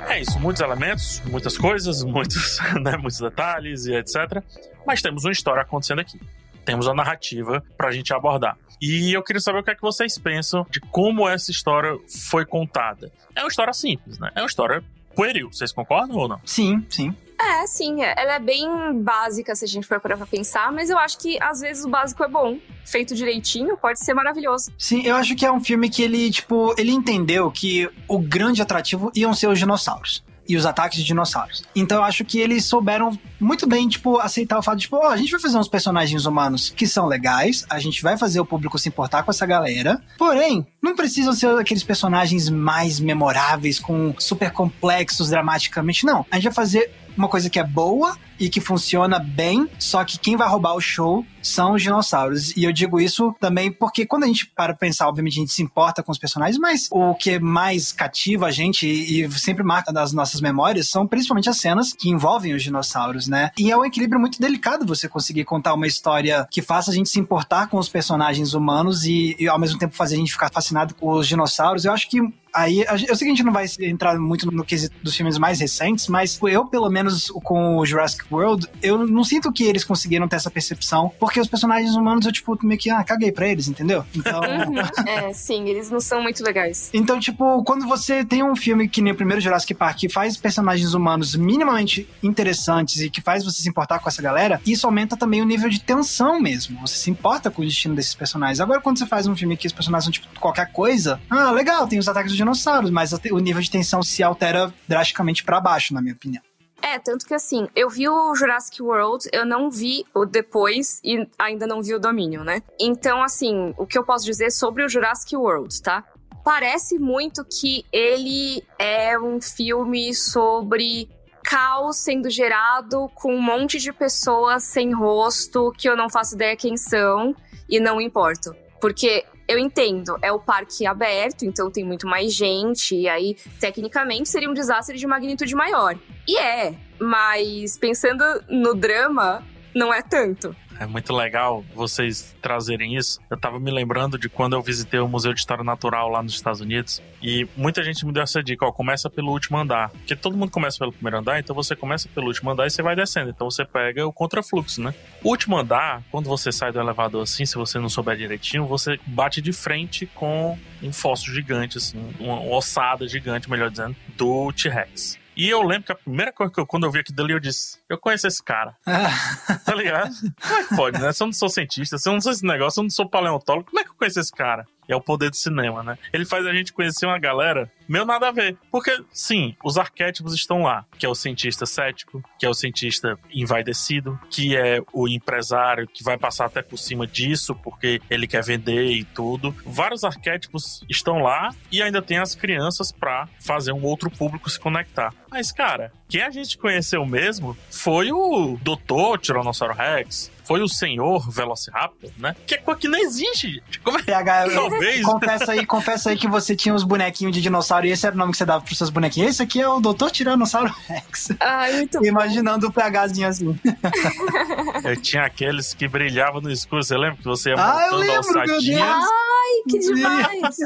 É isso, muitos elementos, muitas coisas, muitos, né, muitos detalhes e etc. Mas temos uma história acontecendo aqui. Temos uma narrativa pra gente abordar. E eu queria saber o que é que vocês pensam de como essa história foi contada. É uma história simples, né? É uma história pueril. Vocês concordam ou não? Sim, sim. É, sim, é. ela é bem básica se a gente for parar pra pensar, mas eu acho que às vezes o básico é bom. Feito direitinho, pode ser maravilhoso. Sim, eu acho que é um filme que ele, tipo, ele entendeu que o grande atrativo iam ser os dinossauros e os ataques de dinossauros. Então eu acho que eles souberam muito bem, tipo, aceitar o fato de, tipo, ó, oh, a gente vai fazer uns personagens humanos que são legais, a gente vai fazer o público se importar com essa galera, porém, não precisam ser aqueles personagens mais memoráveis, com super complexos dramaticamente, não. A gente vai fazer uma coisa que é boa e que funciona bem, só que quem vai roubar o show são os dinossauros. E eu digo isso também porque quando a gente para pensar, obviamente a gente se importa com os personagens, mas o que mais cativa a gente e sempre marca das nossas memórias são principalmente as cenas que envolvem os dinossauros, né? E é um equilíbrio muito delicado você conseguir contar uma história que faça a gente se importar com os personagens humanos e, e ao mesmo tempo fazer a gente ficar fascinado com os dinossauros. Eu acho que Aí, eu sei que a gente não vai entrar muito no quesito dos filmes mais recentes, mas eu, pelo menos com o Jurassic World, eu não sinto que eles conseguiram ter essa percepção, porque os personagens humanos eu, tipo, meio que, ah, caguei pra eles, entendeu? Então. Uhum. é, sim, eles não são muito legais. Então, tipo, quando você tem um filme que nem o primeiro Jurassic Park, que faz personagens humanos minimamente interessantes e que faz você se importar com essa galera, isso aumenta também o nível de tensão mesmo. Você se importa com o destino desses personagens. Agora, quando você faz um filme que os personagens são, tipo, qualquer coisa, ah, legal, tem os ataques dos dinossauros, mas o nível de tensão se altera drasticamente para baixo, na minha opinião. É, tanto que assim, eu vi o Jurassic World, eu não vi o depois e ainda não vi o Dominion, né? Então, assim, o que eu posso dizer sobre o Jurassic World, tá? Parece muito que ele é um filme sobre caos sendo gerado com um monte de pessoas sem rosto que eu não faço ideia quem são e não importo. Porque eu entendo, é o parque aberto, então tem muito mais gente, e aí, tecnicamente, seria um desastre de magnitude maior. E é, mas pensando no drama, não é tanto. É muito legal vocês trazerem isso. Eu tava me lembrando de quando eu visitei o Museu de História Natural lá nos Estados Unidos e muita gente me deu essa dica, ó, começa pelo último andar. Porque todo mundo começa pelo primeiro andar, então você começa pelo último andar e você vai descendo. Então você pega o contrafluxo, né? O último andar, quando você sai do elevador assim, se você não souber direitinho, você bate de frente com um fóssil gigante, assim, uma ossada gigante, melhor dizendo, do T-Rex. E eu lembro que a primeira coisa que eu, quando eu vi aquilo dali, eu disse: Eu conheço esse cara. tá ligado? Como é que pode, né? Se eu não sou cientista, se eu não sou esse negócio, se eu não sou paleontólogo, como é que eu conheço esse cara? É o poder do cinema, né? Ele faz a gente conhecer uma galera meu nada a ver. Porque, sim, os arquétipos estão lá, que é o cientista cético, que é o cientista envaidecido, que é o empresário que vai passar até por cima disso porque ele quer vender e tudo. Vários arquétipos estão lá e ainda tem as crianças para fazer um outro público se conectar. Mas, cara, quem a gente conheceu mesmo foi o Doutor Tiranossauro Rex, foi o senhor Velociraptor, né? Que é coisa que não existe, gente. Como é? PH, Talvez. Confessa aí, confessa aí que você tinha uns bonequinhos de dinossauro e esse era o nome que você dava pros seus bonequinhos. Esse aqui é o Doutor Tiranossauro Rex. Ai, muito Imaginando o PHzinho assim. Eu tinha aqueles que brilhavam no escuro, você lembra que você ia ah, montando alçadinhas? Ai, que demais!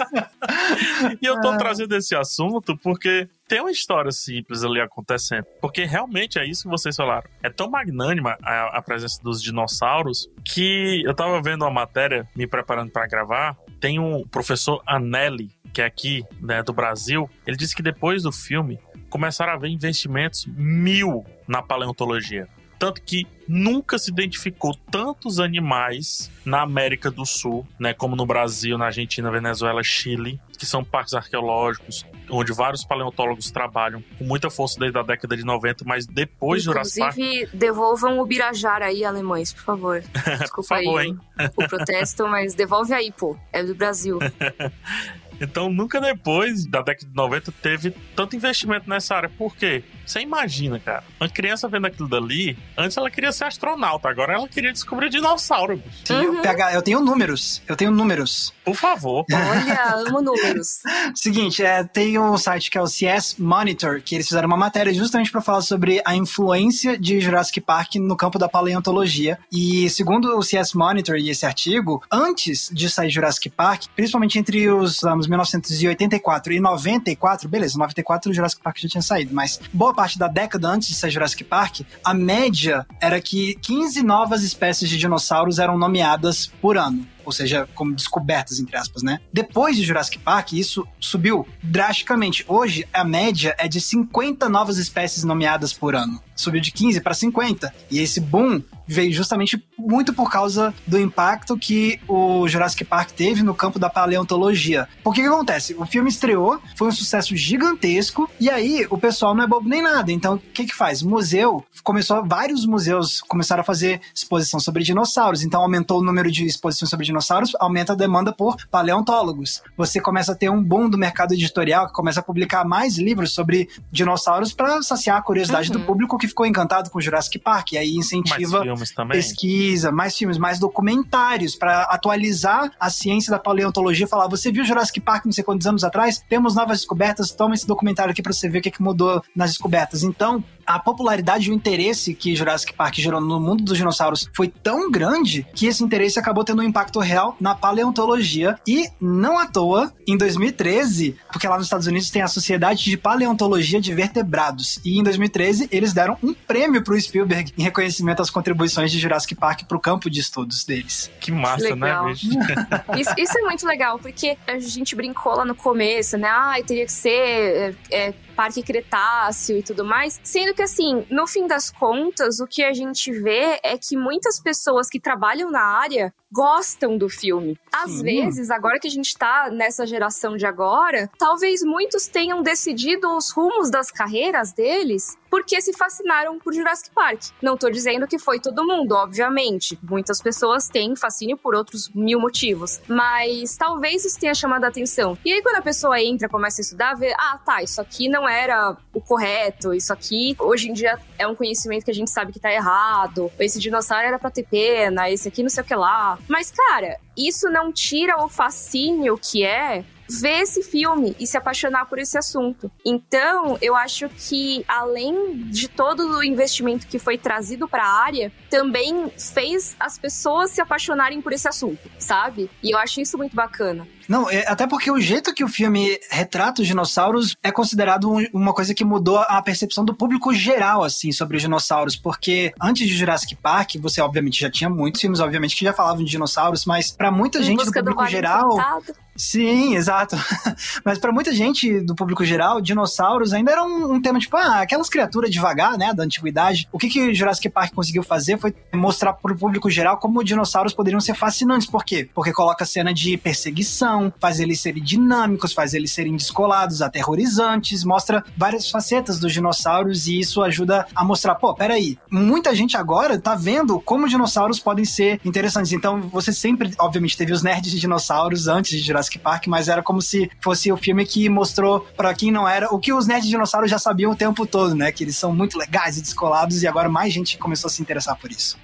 e eu tô ah. trazendo esse assunto porque tem uma história simples ali acontecendo. Porque realmente é isso que vocês falaram. É tão magnânima a, a presença dos dinossauros que eu tava vendo uma matéria, me preparando para gravar. Tem um professor Anelli, que é aqui, né, do Brasil. Ele disse que depois do filme começaram a haver investimentos mil na paleontologia. Tanto que nunca se identificou tantos animais na América do Sul, né, como no Brasil, na Argentina, Venezuela, Chile, que são parques arqueológicos, onde vários paleontólogos trabalham com muita força desde a década de 90, mas depois Inclusive, de Jurassic Inclusive, devolvam o Birajara aí, alemães, por favor. Desculpa por favor, aí hein? O protesto, mas devolve aí, pô. É do Brasil. Então, nunca depois da década de 90 teve tanto investimento nessa área. Por quê? Você imagina, cara. Uma criança vendo aquilo dali, antes ela queria ser astronauta, agora ela queria descobrir dinossauro. Sim, uhum. eu, eu tenho números. Eu tenho números. Por favor. Olha, amo números. Seguinte, é, tem um site que é o CS Monitor, que eles fizeram uma matéria justamente para falar sobre a influência de Jurassic Park no campo da paleontologia. E segundo o CS Monitor e esse artigo, antes de sair Jurassic Park, principalmente entre os anos 1984 e 94, beleza, 94 o Jurassic Park já tinha saído, mas boa parte da década antes de sair Jurassic Park, a média era que 15 novas espécies de dinossauros eram nomeadas por ano ou seja, como descobertas, entre aspas, né? Depois de Jurassic Park, isso subiu drasticamente. Hoje, a média é de 50 novas espécies nomeadas por ano. Subiu de 15 para 50. E esse boom veio justamente muito por causa do impacto que o Jurassic Park teve no campo da paleontologia. Por que, que acontece? O filme estreou, foi um sucesso gigantesco, e aí o pessoal não é bobo nem nada. Então, o que que faz? O museu começou, vários museus começaram a fazer exposição sobre dinossauros. Então, aumentou o número de exposições sobre dinossauros, aumenta a demanda por paleontólogos. Você começa a ter um boom do mercado editorial, que começa a publicar mais livros sobre dinossauros para saciar a curiosidade uhum. do público que ficou encantado com Jurassic Park. E aí incentiva pesquisa, mais filmes, mais documentários para atualizar a ciência da paleontologia. Falar, você viu Jurassic Park não sei quantos anos atrás? Temos novas descobertas, toma esse documentário aqui para você ver o que, que mudou nas descobertas. Então, a popularidade e o interesse que Jurassic Park gerou no mundo dos dinossauros foi tão grande que esse interesse acabou tendo um impacto real na paleontologia e não à toa, em 2013, porque lá nos Estados Unidos tem a Sociedade de Paleontologia de Vertebrados e em 2013 eles deram um prêmio pro Spielberg em reconhecimento às contribuições de Jurassic Park pro campo de estudos deles. Que massa, né, legal. né? isso, isso, é muito legal, porque a gente brincou lá no começo, né? Ah, teria que ser é, é Parque Cretáceo e tudo mais. Sendo que, assim, no fim das contas, o que a gente vê é que muitas pessoas que trabalham na área gostam do filme. Às Sim. vezes, agora que a gente tá nessa geração de agora, talvez muitos tenham decidido os rumos das carreiras deles porque se fascinaram por Jurassic Park. Não tô dizendo que foi todo mundo, obviamente. Muitas pessoas têm fascínio por outros mil motivos. Mas talvez isso tenha chamado a atenção. E aí, quando a pessoa entra, começa a estudar, vê, ah, tá, isso aqui não era o correto, isso aqui hoje em dia é um conhecimento que a gente sabe que tá errado. Esse dinossauro era pra ter pena, esse aqui não sei o que lá. Mas, cara, isso não tira o fascínio que é ver esse filme e se apaixonar por esse assunto. Então, eu acho que além de todo o investimento que foi trazido para a área, também fez as pessoas se apaixonarem por esse assunto, sabe? E eu acho isso muito bacana. Não, é, até porque o jeito que o filme retrata os dinossauros é considerado um, uma coisa que mudou a percepção do público geral, assim, sobre os dinossauros. Porque antes de Jurassic Park, você obviamente já tinha muitos filmes, obviamente, que já falavam de dinossauros, mas para muita em gente do público do geral. Encantado. Sim, exato. Mas para muita gente do público geral, dinossauros ainda era um, um, tema tipo, ah, aquelas criaturas devagar, né, da antiguidade. O que que Jurassic Park conseguiu fazer foi mostrar pro público geral como dinossauros poderiam ser fascinantes. Por quê? Porque coloca cena de perseguição, faz eles serem dinâmicos, faz eles serem descolados, aterrorizantes, mostra várias facetas dos dinossauros e isso ajuda a mostrar, pô, peraí, muita gente agora tá vendo como dinossauros podem ser interessantes. Então, você sempre, obviamente, teve os nerds de dinossauros antes de Jurassic Jurassic Park, mas era como se fosse o filme que mostrou para quem não era o que os nerds dinossauros já sabiam o tempo todo, né? Que eles são muito legais e descolados e agora mais gente começou a se interessar por isso.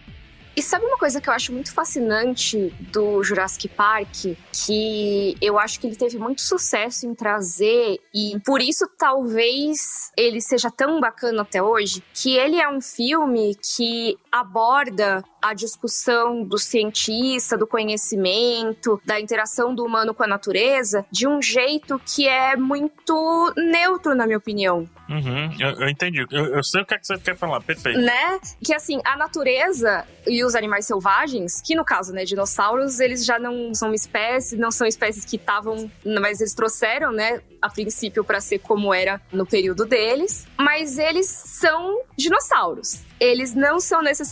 E sabe uma coisa que eu acho muito fascinante do Jurassic Park? Que eu acho que ele teve muito sucesso em trazer, e por isso talvez ele seja tão bacana até hoje, que ele é um filme que aborda a discussão do cientista, do conhecimento, da interação do humano com a natureza, de um jeito que é muito neutro, na minha opinião. Uhum, eu, eu entendi. Eu, eu, sei o que, é que você quer falar, perfeito. Né? Que assim, a natureza e os animais selvagens, que no caso, né, dinossauros, eles já não são espécies, não são espécies que estavam, mas eles trouxeram, né, a princípio para ser como era no período deles, mas eles são dinossauros. Eles não são necessariamente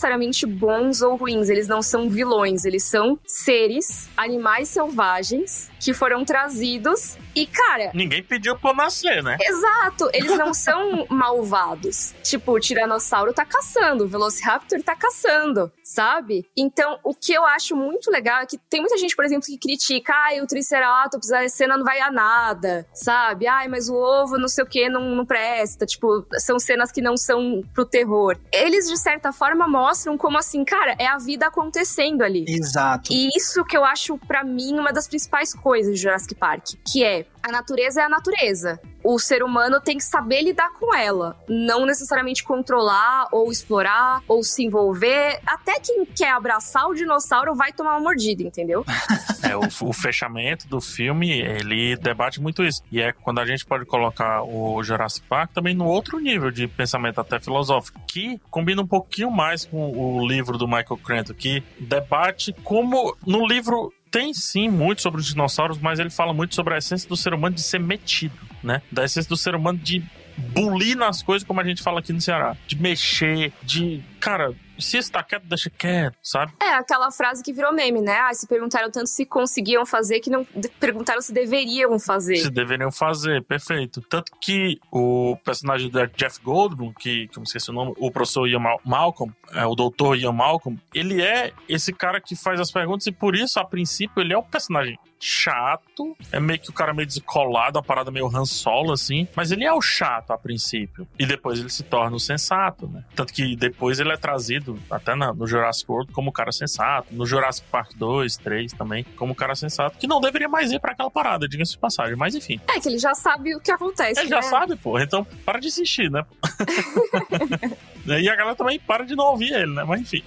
bons ou ruins, eles não são vilões, eles são seres, animais selvagens que foram trazidos e, cara. Ninguém pediu pra nascer, né? Exato, eles não são malvados. Tipo, o Tiranossauro tá caçando, o Velociraptor tá caçando, sabe? Então, o que eu acho muito legal é que tem muita gente, por exemplo, que critica, ah, o Triceratops, a cena não vai a nada, sabe? Ai, mas o ovo, não sei o que, não, não presta. Tipo, são cenas que não são pro terror. Eles, de certa forma, mostram como assim, cara, é a vida acontecendo ali. Exato. E isso que eu acho, para mim, uma das principais coisas de Jurassic Park, que é a natureza é a natureza. O ser humano tem que saber lidar com ela, não necessariamente controlar ou explorar ou se envolver. Até quem quer abraçar o dinossauro vai tomar uma mordida, entendeu? é, o, o, fechamento do filme, ele debate muito isso. E é quando a gente pode colocar o Jurassic Park também no outro nível de pensamento até filosófico, que combina um pouquinho mais com o livro do Michael Crichton, que debate como no livro tem sim muito sobre os dinossauros, mas ele fala muito sobre a essência do ser humano de ser metido, né? Da essência do ser humano de bulir nas coisas, como a gente fala aqui no Ceará. De mexer, de. Cara, se está quieto, deixa quieto, sabe? É, aquela frase que virou meme, né? Ah, se perguntaram tanto se conseguiam fazer que não perguntaram se deveriam fazer. Se deveriam fazer, perfeito. Tanto que o personagem da Jeff Goldblum, que, que eu não esqueci o nome, o professor Ian Malcolm, é, o doutor Ian Malcolm, ele é esse cara que faz as perguntas e por isso, a princípio, ele é o personagem chato, é meio que o cara meio descolado, a parada meio Han Solo, assim, mas ele é o chato a princípio. E depois ele se torna o sensato, né? Tanto que depois ele é trazido, até na, no Jurassic World, como cara sensato, no Jurassic Park 2, 3 também, como cara sensato, que não deveria mais ir para aquela parada, diga-se de passagem, mas enfim. É que ele já sabe o que acontece. Ele né? já sabe, pô, então para de insistir, né? e a galera também para de não ouvir ele, né? Mas enfim.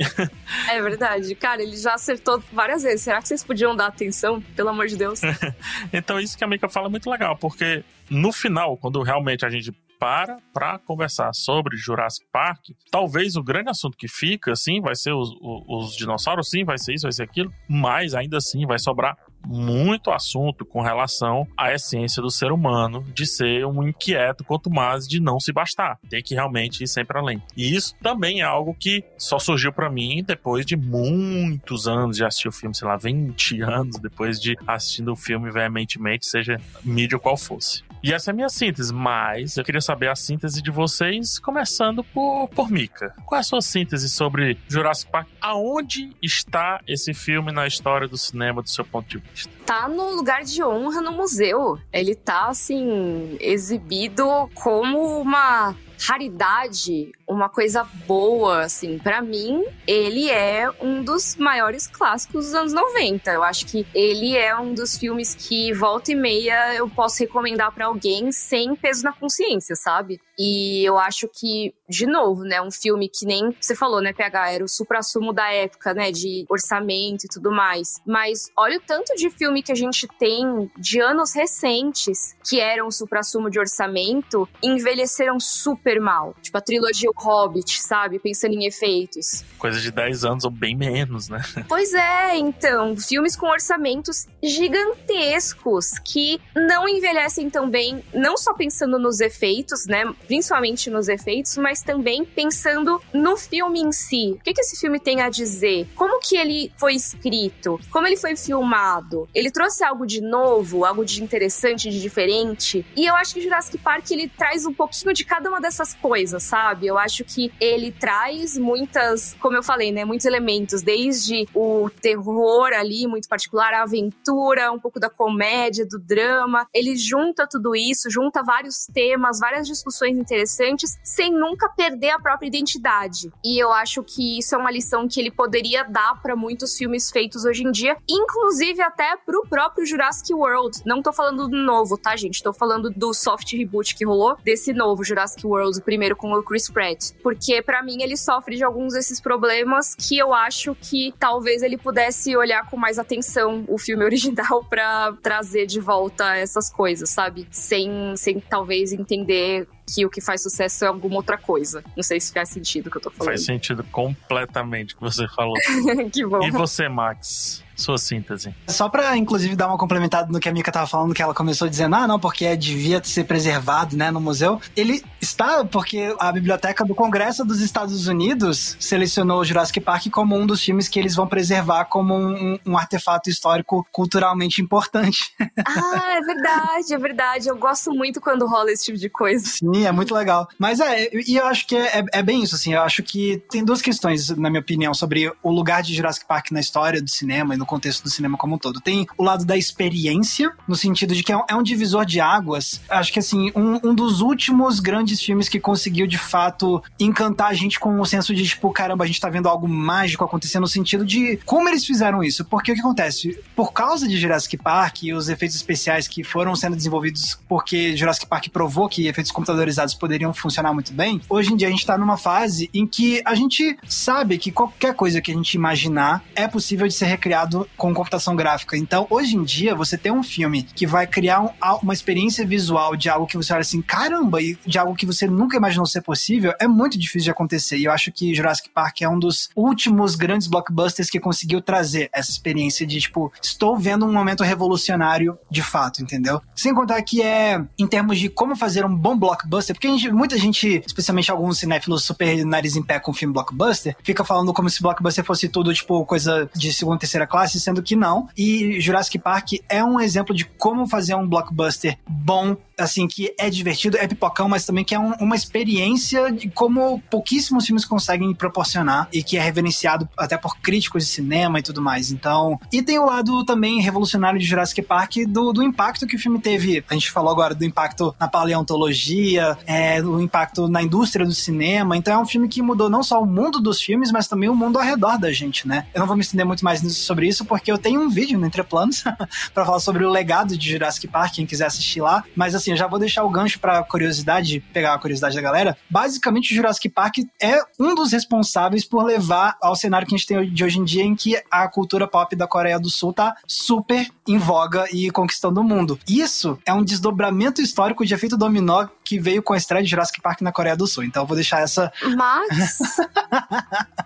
É verdade. Cara, ele já acertou várias vezes. Será que vocês podiam dar atenção? Pelo amor de Deus. então, isso que a Mika fala é muito legal, porque no final, quando realmente a gente para para conversar sobre Jurassic Park, talvez o grande assunto que fica, sim, vai ser os, os, os dinossauros, sim, vai ser isso, vai ser aquilo, mas ainda assim vai sobrar muito assunto com relação à essência do ser humano de ser um inquieto, quanto mais de não se bastar. Tem que realmente ir sempre além. E isso também é algo que só surgiu para mim depois de muitos anos de assistir o filme, sei lá, 20 anos depois de assistindo o filme veementemente, seja mídia qual fosse. E essa é a minha síntese, mas eu queria saber a síntese de vocês, começando por, por Mika. Qual é a sua síntese sobre Jurassic Park? Aonde está esse filme na história do cinema, do seu ponto de vista? Tá no lugar de honra no museu. Ele tá, assim, exibido como uma raridade, uma coisa boa, assim. para mim, ele é um dos maiores clássicos dos anos 90. Eu acho que ele é um dos filmes que volta e meia eu posso recomendar para alguém sem peso na consciência, sabe? E eu acho que, de novo, né, um filme que nem você falou, né, PH, era o supra-sumo da época, né, de orçamento e tudo mais. Mas olha o tanto de filme que a gente tem de anos recentes que eram supra-sumo de orçamento, envelheceram super mal. Tipo a trilogia Hobbit, sabe? Pensando em efeitos. Coisa de 10 anos ou bem menos, né? Pois é, então, filmes com orçamentos gigantescos que não envelhecem tão bem, não só pensando nos efeitos, né? principalmente nos efeitos, mas também pensando no filme em si. O que, que esse filme tem a dizer? Como que ele foi escrito? Como ele foi filmado? Ele trouxe algo de novo, algo de interessante, de diferente? E eu acho que Jurassic Park ele traz um pouquinho de cada uma dessas coisas, sabe? Eu acho que ele traz muitas, como eu falei, né, muitos elementos, desde o terror ali, muito particular, a aventura, um pouco da comédia, do drama. Ele junta tudo isso, junta vários temas, várias discussões interessantes, sem nunca perder a própria identidade. E eu acho que isso é uma lição que ele poderia dar para muitos filmes feitos hoje em dia, inclusive até pro próprio Jurassic World. Não tô falando do novo, tá, gente? Tô falando do soft reboot que rolou desse novo Jurassic World, o primeiro com o Chris Pratt. Porque para mim ele sofre de alguns desses problemas que eu acho que talvez ele pudesse olhar com mais atenção o filme original para trazer de volta essas coisas, sabe? Sem, sem talvez entender que o que faz sucesso é alguma outra coisa. Não sei se faz sentido o que eu tô falando. Faz sentido completamente o que você falou. que bom. E você, Max? Sua síntese. Só pra, inclusive, dar uma complementada no que a Mika tava falando, que ela começou dizendo, ah, não, porque devia ser preservado, né, no museu. Ele está porque a Biblioteca do Congresso dos Estados Unidos selecionou o Jurassic Park como um dos filmes que eles vão preservar como um, um artefato histórico culturalmente importante. Ah, é verdade, é verdade. Eu gosto muito quando rola esse tipo de coisa. Sim, é muito legal. Mas é, e eu acho que é, é, é bem isso, assim, eu acho que tem duas questões, na minha opinião, sobre o lugar de Jurassic Park na história do cinema e no contexto do cinema como um todo. Tem o lado da experiência, no sentido de que é um, é um divisor de águas. Acho que, assim, um, um, dos últimos grandes filmes que conseguiu, de fato, encantar a gente com o senso de, tipo, caramba, a gente tá vendo algo mágico acontecendo, no sentido de como eles fizeram isso. Porque o que acontece? Por causa de Jurassic Park e os efeitos especiais que foram sendo desenvolvidos porque Jurassic Park provou que efeitos computadorizados poderiam funcionar muito bem, hoje em dia a gente tá numa fase em que a gente sabe que qualquer coisa que a gente imaginar é possível de ser recriado com computação gráfica. Então, hoje em dia, você tem um filme que vai criar um, uma experiência visual de algo que você olha assim, caramba, e de algo que você nunca imaginou ser possível, é muito difícil de acontecer. E eu acho que Jurassic Park é um dos últimos grandes blockbusters que conseguiu trazer essa experiência de, tipo, estou vendo um momento revolucionário de fato, entendeu? Sem contar que é, em termos de como fazer um bom blockbuster, porque gente, muita gente, especialmente alguns cinéfilos super nariz em pé com filme blockbuster, fica falando como se blockbuster fosse tudo, tipo, coisa de segunda, terceira classe, sendo que não. E Jurassic Park é um exemplo de como fazer um blockbuster bom assim, que é divertido, é pipocão, mas também que é um, uma experiência de como pouquíssimos filmes conseguem proporcionar e que é reverenciado até por críticos de cinema e tudo mais. Então, e tem o lado também revolucionário de Jurassic Park do, do impacto que o filme teve. A gente falou agora do impacto na paleontologia, é, do impacto na indústria do cinema. Então, é um filme que mudou não só o mundo dos filmes, mas também o mundo ao redor da gente, né? Eu não vou me estender muito mais sobre isso, porque eu tenho um vídeo no Entreplanos para falar sobre o legado de Jurassic Park, quem quiser assistir lá. Mas assim, eu já vou deixar o gancho pra curiosidade, pegar a curiosidade da galera. Basicamente, o Jurassic Park é um dos responsáveis por levar ao cenário que a gente tem de hoje em dia, em que a cultura pop da Coreia do Sul tá super em voga e conquistando o mundo. Isso é um desdobramento histórico de efeito dominó que veio com a estreia de Jurassic Park na Coreia do Sul. Então eu vou deixar essa. Mas.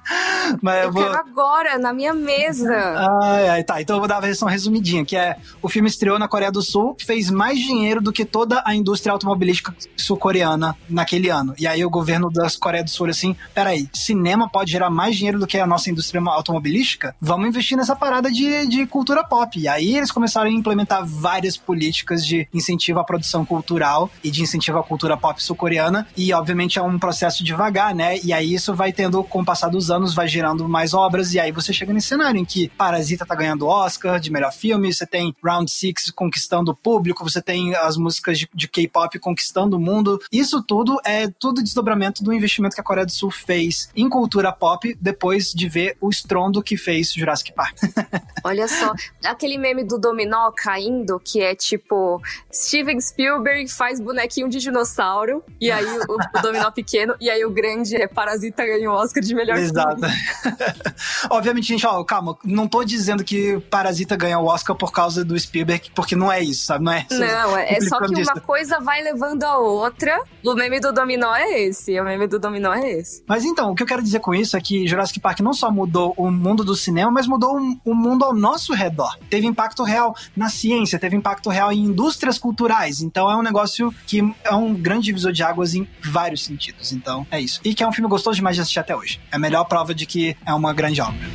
Mas eu, eu vou... quero agora, na minha mesa. Ai, ai, tá. Então eu vou dar a versão resumidinha, que é o filme estreou na Coreia do Sul, fez mais dinheiro do que toda a indústria automobilística sul-coreana naquele ano. E aí o governo da Coreia do Sul assim, peraí, cinema pode gerar mais dinheiro do que a nossa indústria automobilística? Vamos investir nessa parada de, de cultura pop. E aí eles começaram a implementar várias políticas de incentivo à produção cultural e de incentivo à cultura pop sul-coreana. E obviamente é um processo devagar, né? E aí isso vai tendo, com o passar dos anos, vai gerando mais obras. E aí você chega nesse cenário em que Parasita tá ganhando Oscar de melhor filme, você tem Round Six conquistando o público, você tem as músicas de, de K-pop conquistando o mundo. Isso tudo é tudo desdobramento do investimento que a Coreia do Sul fez em cultura pop depois de ver o estrondo que fez Jurassic Park. Olha só, aquele meme do dominó caindo, que é tipo Steven Spielberg faz bonequinho de dinossauro, e aí o, o dominó pequeno, e aí o grande é Parasita ganhou o Oscar de melhor Exato. Obviamente, gente, ó, calma, não tô dizendo que Parasita ganhou o Oscar por causa do Spielberg, porque não é isso, sabe? Não é isso. Não, é, é só que uma coisa vai levando a outra. O meme do dominó é esse. O meme do dominó é esse. Mas então, o que eu quero dizer com isso é que Jurassic Park não só mudou o mundo do cinema, mas mudou o mundo ao nosso redor. Teve impacto real na ciência, teve impacto real em indústrias culturais. Então é um negócio que é um grande divisor de águas em vários sentidos. Então é isso. E que é um filme gostoso demais de assistir até hoje. É melhor prova de que é uma grande obra.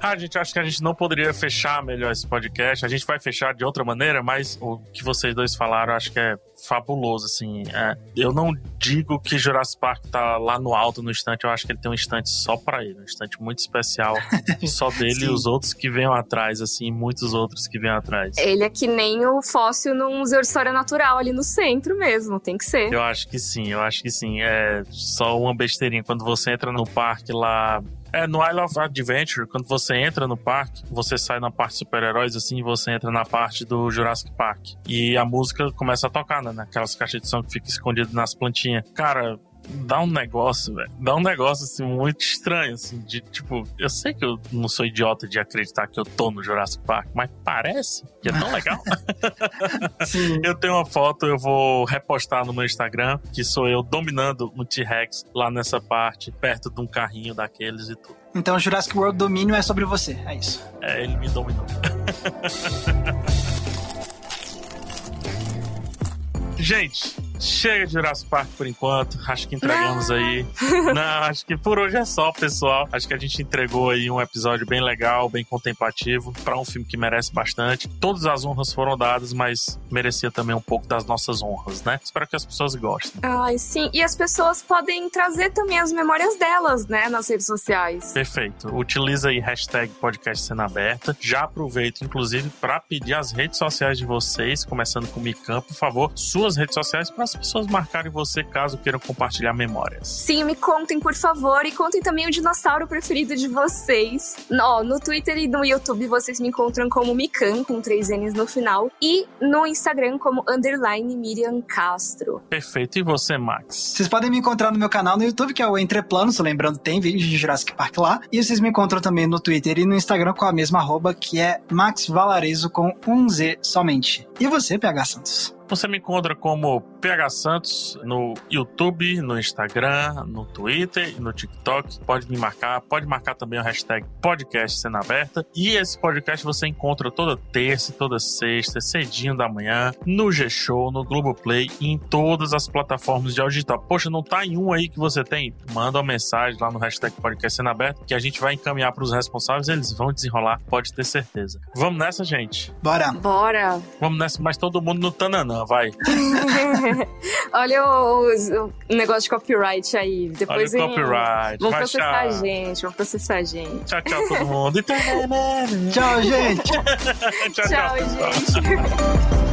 Ah, gente, acho que a gente não poderia fechar melhor esse podcast. A gente vai fechar de outra maneira, mas o que vocês dois falaram, acho que é fabuloso, assim. É, eu não digo que Jurassic Park tá lá no alto no estante, eu acho que ele tem um estante só para ele, um estante muito especial, só dele e os outros que venham atrás, assim, muitos outros que venham atrás. Ele é que nem o fóssil no Museu de História Natural ali no centro mesmo, tem que ser. Eu acho que sim, eu acho que sim. É só uma besteirinha. Quando você entra no parque lá é, no Isle of Adventure, quando você entra no parque, você sai na parte super-heróis, assim, e você entra na parte do Jurassic Park. E a música começa a tocar, né? Naquelas caixas de som que fica escondido nas plantinhas. Cara, dá um negócio, velho. Dá um negócio, assim, muito estranho, assim, de tipo, eu sei que eu não sou idiota de acreditar que eu tô no Jurassic Park, mas parece que é tão legal. Eu tenho uma foto, eu vou repostar no meu Instagram, que sou eu dominando um T-Rex lá nessa parte, perto de um carrinho daqueles e tudo. Então, Jurassic World Domínio é sobre você, é isso. É, ele me dominou. Gente, Chega de Jurassic Park por enquanto. Acho que entregamos aí. Não, acho que por hoje é só, pessoal. Acho que a gente entregou aí um episódio bem legal, bem contemplativo, para um filme que merece bastante. Todas as honras foram dadas, mas merecia também um pouco das nossas honras, né? Espero que as pessoas gostem. Ai, sim. E as pessoas podem trazer também as memórias delas, né, nas redes sociais. Perfeito. Utiliza aí hashtag podcast cena aberta. Já aproveito, inclusive, para pedir as redes sociais de vocês, começando com o Mican, por favor, suas redes sociais para as pessoas marcarem você caso queiram compartilhar memórias. Sim, me contem, por favor, e contem também o dinossauro preferido de vocês. No, no Twitter e no YouTube vocês me encontram como Mikan, com três N's no final, e no Instagram como underline Miriam Castro. Perfeito. E você, Max? Vocês podem me encontrar no meu canal no YouTube, que é o Entreplanos, lembrando, tem vídeo de Jurassic Park lá. E vocês me encontram também no Twitter e no Instagram com a mesma arroba, que é Max Valarezo com um Z somente. E você, PH Santos? Você me encontra como PH Santos no YouTube, no Instagram, no Twitter e no TikTok. Pode me marcar, pode marcar também o hashtag podcast Cena Aberta. E esse podcast você encontra toda terça, toda sexta, cedinho da manhã, no G-Show, no Globoplay e em todas as plataformas de áudio digital. Poxa, não tá em um aí que você tem? Manda uma mensagem lá no hashtag podcast Cena Aberta que a gente vai encaminhar para os responsáveis, eles vão desenrolar, pode ter certeza. Vamos nessa, gente. Bora. Bora! Vamos nessa, mas todo mundo no Tananã, vai. Olha o, o negócio de copyright aí. Depois Olha o copyright. Vão processar a gente, vão processar a gente. Tchau, tchau, todo mundo. E tananã. Tchau, gente. tchau, tchau, Tchau, gente.